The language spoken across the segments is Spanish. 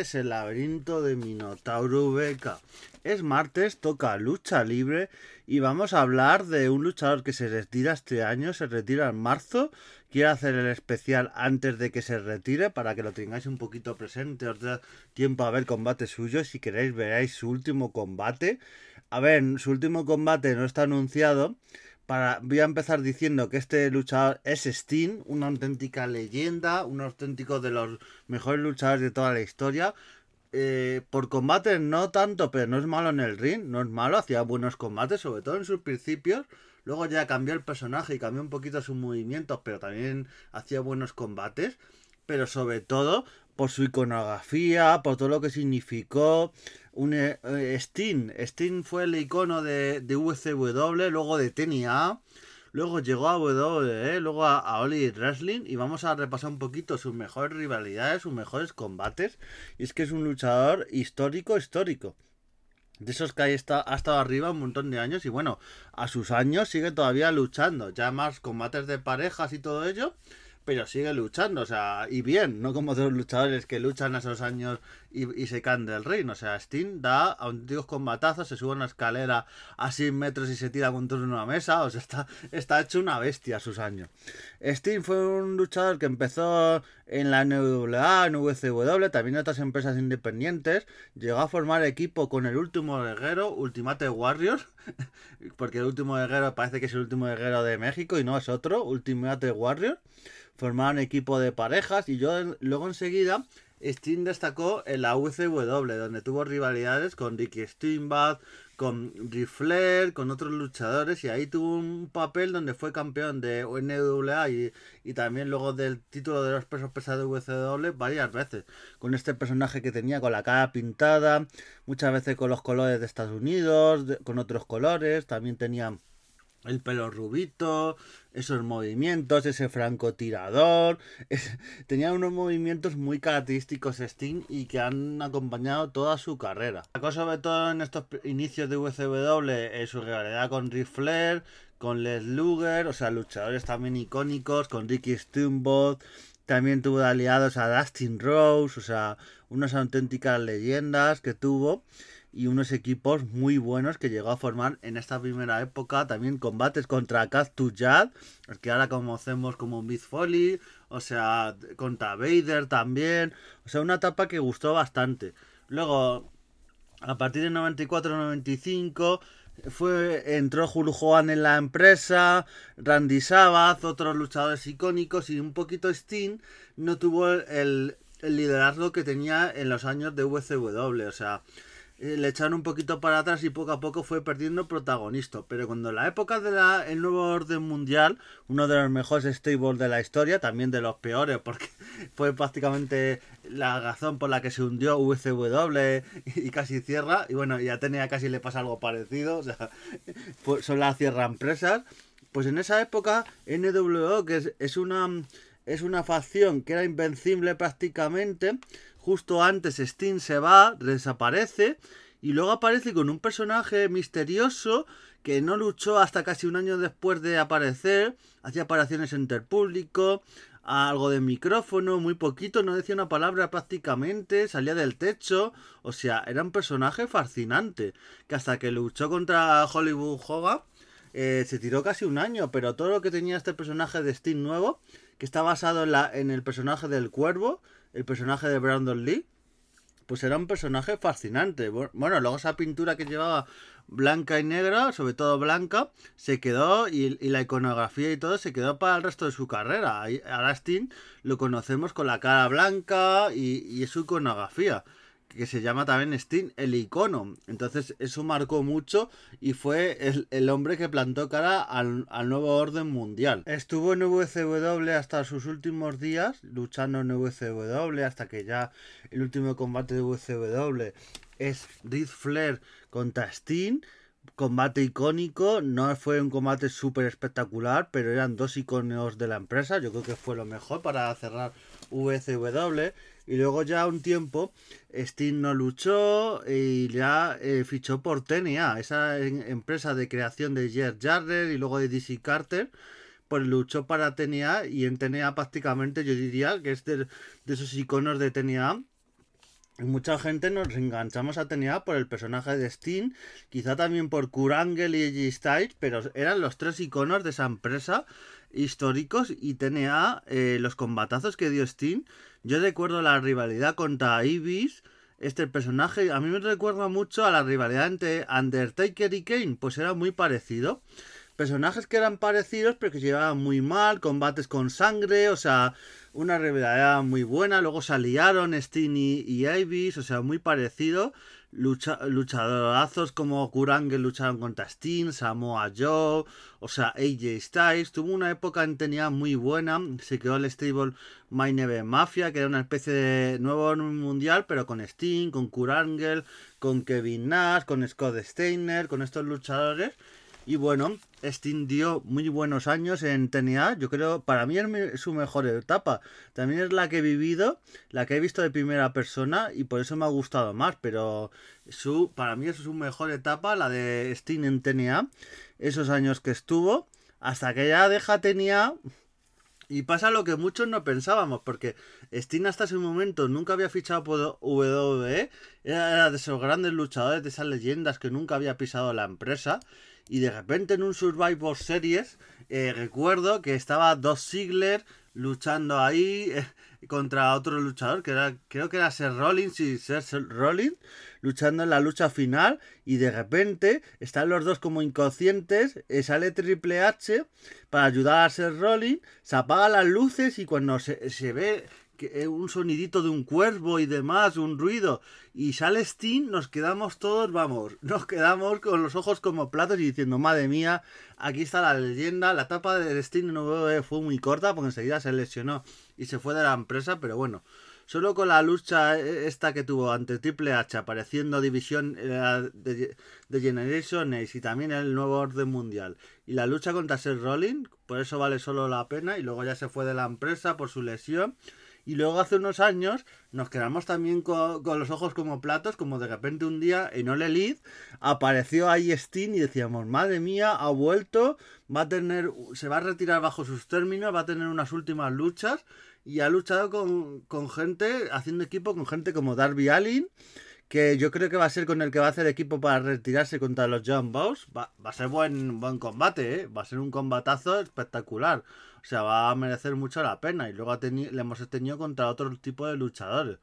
el laberinto de Minotauro Beca. Es martes, toca lucha libre y vamos a hablar de un luchador que se retira este año, se retira en marzo. Quiero hacer el especial antes de que se retire para que lo tengáis un poquito presente, os da tiempo a ver combate suyo. Si queréis veráis su último combate. A ver, su último combate no está anunciado, voy a empezar diciendo que este luchador es Sting, una auténtica leyenda, un auténtico de los mejores luchadores de toda la historia. Eh, por combate no tanto, pero no es malo en el ring, no es malo, hacía buenos combates, sobre todo en sus principios. Luego ya cambió el personaje y cambió un poquito sus movimientos, pero también hacía buenos combates. Pero sobre todo por su iconografía, por todo lo que significó, un eh. Steam fue el icono de, de UCW, luego de TNA, luego llegó a WWE, luego a, a Oli Wrestling y vamos a repasar un poquito sus mejores rivalidades, sus mejores combates. Y es que es un luchador histórico, histórico. De esos que ha estado arriba un montón de años y bueno, a sus años sigue todavía luchando. Ya más combates de parejas y todo ello pero sigue luchando, o sea, y bien, no como otros luchadores que luchan a esos años y, se caen del reino. O sea, Sting da antiguos combatazos, se sube a una escalera a 100 metros y se tira contra una mesa, o sea, está, hecho una bestia a sus años. Sting fue un luchador que empezó en la NWA, en WCW, también en otras empresas independientes, llegó a formar equipo con el último guerrero, Ultimate Warriors, porque el último guerrero parece que es el último guerrero de México y no es otro, Ultimate Warriors formaron equipo de parejas y yo luego enseguida Sting destacó en la UCW, donde tuvo rivalidades con Ricky Steamboat, con Rifler, con otros luchadores, y ahí tuvo un papel donde fue campeón de NWA y, y también luego del título de los pesos pesados de UCW varias veces, con este personaje que tenía con la cara pintada, muchas veces con los colores de Estados Unidos, con otros colores, también tenía el pelo rubito, esos movimientos, ese francotirador. tenía unos movimientos muy característicos Sting y que han acompañado toda su carrera. La cosa sobre todo en estos inicios de UCW su rivalidad con Ric Flair, con Les Luger, o sea, luchadores también icónicos, con Ricky Steamboat. También tuvo aliados a Dustin Rose, o sea, unas auténticas leyendas que tuvo y unos equipos muy buenos que llegó a formar en esta primera época. También combates contra Cactus Jad, que ahora conocemos como Miss Foley, o sea, contra Vader también. O sea, una etapa que gustó bastante. Luego, a partir de 94-95 fue entró Hogan en la empresa, Randy Savage, otros luchadores icónicos y un poquito Sting no tuvo el, el liderazgo que tenía en los años de WCW, o sea, eh, le echaron un poquito para atrás y poco a poco fue perdiendo protagonista. Pero cuando la época del nuevo orden mundial, uno de los mejores stables de la historia, también de los peores, porque fue prácticamente la razón por la que se hundió UCW y casi cierra. Y bueno, ya tenía casi le pasa algo parecido, o sea, son las cierra empresas. Pues en esa época, NWO, que es, es una es una facción que era invencible prácticamente, Justo antes Sting se va, desaparece y luego aparece con un personaje misterioso que no luchó hasta casi un año después de aparecer, hacía apariciones entre el público, algo de micrófono, muy poquito, no decía una palabra prácticamente, salía del techo, o sea, era un personaje fascinante, que hasta que luchó contra Hollywood Hogan eh, se tiró casi un año, pero todo lo que tenía este personaje de Sting nuevo, que está basado en, la, en el personaje del cuervo, el personaje de Brandon Lee, pues era un personaje fascinante. Bueno, luego esa pintura que llevaba blanca y negra, sobre todo blanca, se quedó y, la iconografía y todo se quedó para el resto de su carrera. A Rastin lo conocemos con la cara blanca y, y su iconografía que se llama también Sting, el icono. Entonces eso marcó mucho y fue el, hombre que plantó cara al, nuevo orden mundial. Estuvo en WCW hasta sus últimos días, luchando en WCW, hasta que ya el último combate de WCW es Ric Flair contra Sting. Combate icónico, no fue un combate súper espectacular, pero eran dos iconos de la empresa. Yo creo que fue lo mejor para cerrar WCW. Y luego ya un tiempo, Sting no luchó y ya eh, fichó por TNA, esa empresa de creación de Jeff Jarrett y luego de DC Carter. Pues luchó para TNA y en TNA prácticamente yo diría que es de, esos iconos de TNA mucha gente nos enganchamos a TNA por el personaje de Sting, quizá también por Kurangel y G Styles, pero eran los tres iconos de esa empresa históricos y TNA, eh, los combatazos que dio Sting. Yo recuerdo la rivalidad contra Ibis. Este personaje a mí me recuerda mucho a la rivalidad entre Undertaker y Kane, pues era muy parecido. Personajes que eran parecidos pero que llevaban muy mal, combates con sangre, o sea, una rivalidad muy buena. Luego se aliaron Sting y, Ibis, o sea, muy parecido. Lucha, luchadorazos como Kurangel lucharon contra Sting, Samoa Joe, o sea, AJ Styles. Tuvo una época en tenía muy buena. Se quedó el stable My Neve Mafia, que era una especie de nuevo mundial, pero con Sting, con Kurangel, con Kevin Nash, con Scott Steiner, con estos luchadores. Y bueno, Sting dio muy buenos años en TNA. Yo creo, para mí es su mejor etapa. También es la que he vivido, la que he visto de primera persona y por eso me ha gustado más. Pero su, para mí es su mejor etapa, la de Sting en TNA. Esos años que estuvo, hasta que ya deja TNA. Y pasa lo que muchos no pensábamos, porque Sting hasta ese momento nunca había fichado por WWE, era de esos grandes luchadores, de esas leyendas que nunca había pisado la empresa y de repente en un Survivor Series eh, recuerdo que estaba Dos Ziggler luchando ahí eh, contra otro luchador que era creo que era Seth Rollins y Seth Rollins luchando en la lucha final y de repente están los dos como inconscientes eh, sale Triple H para ayudar a Seth Rollins se apagan las luces y cuando se, se ve eh, un sonidito de un cuervo y demás, un ruido, y sale Steam, nos quedamos todos, vamos, nos quedamos con los ojos como platos y diciendo, madre mía, aquí está la leyenda, la etapa de Steam no fue muy corta porque enseguida se lesionó y se fue de la empresa, pero bueno, solo con la lucha eh, esta que tuvo ante Triple H apareciendo división eh, de, de Generation Ace y también el nuevo orden mundial. Y la lucha contra Seth Rollins, por eso vale solo la pena y luego ya se fue de la empresa por su lesión y luego hace unos años nos quedamos también con, los ojos como platos, como de repente un día en Ole Elite apareció ahí Steam y decíamos, madre mía, ha vuelto, va a tener, se va a retirar bajo sus términos, va a tener unas últimas luchas y ha luchado con, con gente, haciendo equipo con gente como Darby Allin que yo creo que va a ser con el que va a hacer equipo para retirarse contra los John Bows. Va, va, a ser buen, buen combate, ¿eh? va a ser un combatazo espectacular. O sea, va a merecer mucho la pena. Y luego le hemos tenido contra otro tipo de luchadores.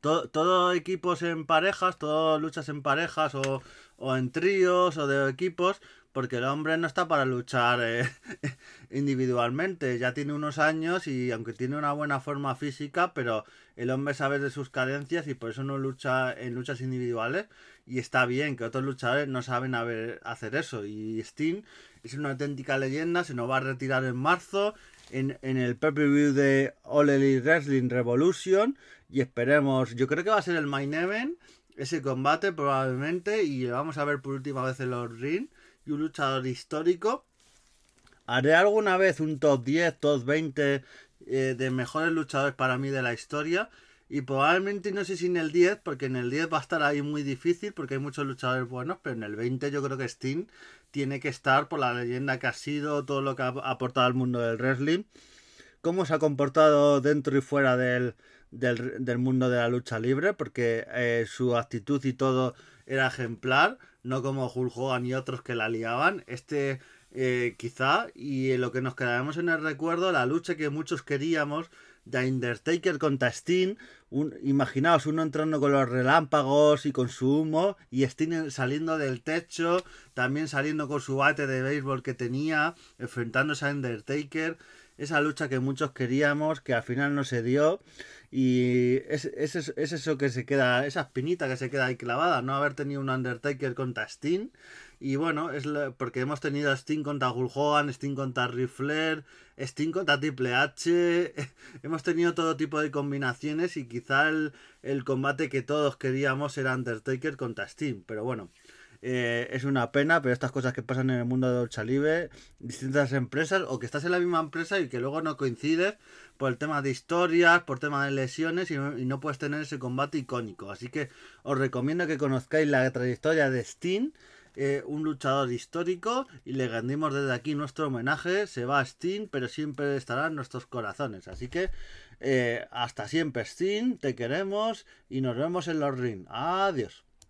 Todo, todo, equipos en parejas, todo luchas en parejas o, o en tríos o de equipos, porque el hombre no está para luchar eh, individualmente, ya tiene unos años y aunque tiene una buena forma física, pero el hombre sabe de sus carencias y por eso no lucha en luchas individuales. Y está bien que otros luchadores no saben hacer eso. Y Sting es una auténtica leyenda, se nos va a retirar en marzo en, en el pay-per-view de All Elite Wrestling Revolution y esperemos, yo creo que va a ser el main event ese combate probablemente y vamos a ver por última vez los ring y un luchador histórico. Haré alguna vez un top 10, top 20 eh, de mejores luchadores para mí de la historia. Y probablemente no sé si en el 10, porque en el 10 va a estar ahí muy difícil, porque hay muchos luchadores buenos, pero en el 20 yo creo que Sting tiene que estar por la leyenda que ha sido, todo lo que ha aportado al mundo del wrestling, cómo se ha comportado dentro y fuera del, del, mundo de la lucha libre, porque eh, su actitud y todo era ejemplar, no como Hulk Hogan y otros que la liaban. Este eh, quizá, y lo que nos quedaremos en el recuerdo, la lucha que muchos queríamos de Undertaker contra Sting. Un, imaginaos uno entrando con los relámpagos y con su humo, y Sting saliendo del techo, también saliendo con su bate de béisbol que tenía, enfrentándose a Undertaker. Esa lucha que muchos queríamos, que al final no se dio. Y es, es, es, eso que se queda, esa espinita que se queda ahí clavada, no haber tenido un Undertaker contra Sting. Y bueno, es porque hemos tenido Sting contra Hulk Hogan, contra Ric Flair, Sting contra Triple H. hemos tenido todo tipo de combinaciones y quizá el, el combate que todos queríamos era Undertaker contra Sting. Pero bueno, eh, es una pena, pero estas cosas que pasan en el mundo de lucha libre, distintas empresas, o que estás en la misma empresa y que luego no coincides por el tema de historias, por tema de lesiones y no, puedes tener ese combate icónico. Así que os recomiendo que conozcáis la trayectoria de Sting. eh, un luchador histórico y le rendimos desde aquí nuestro homenaje. Se va a Sting, pero siempre estará en nuestros corazones. Así que eh, hasta siempre, Sting, te queremos y nos vemos en los ring. Adiós.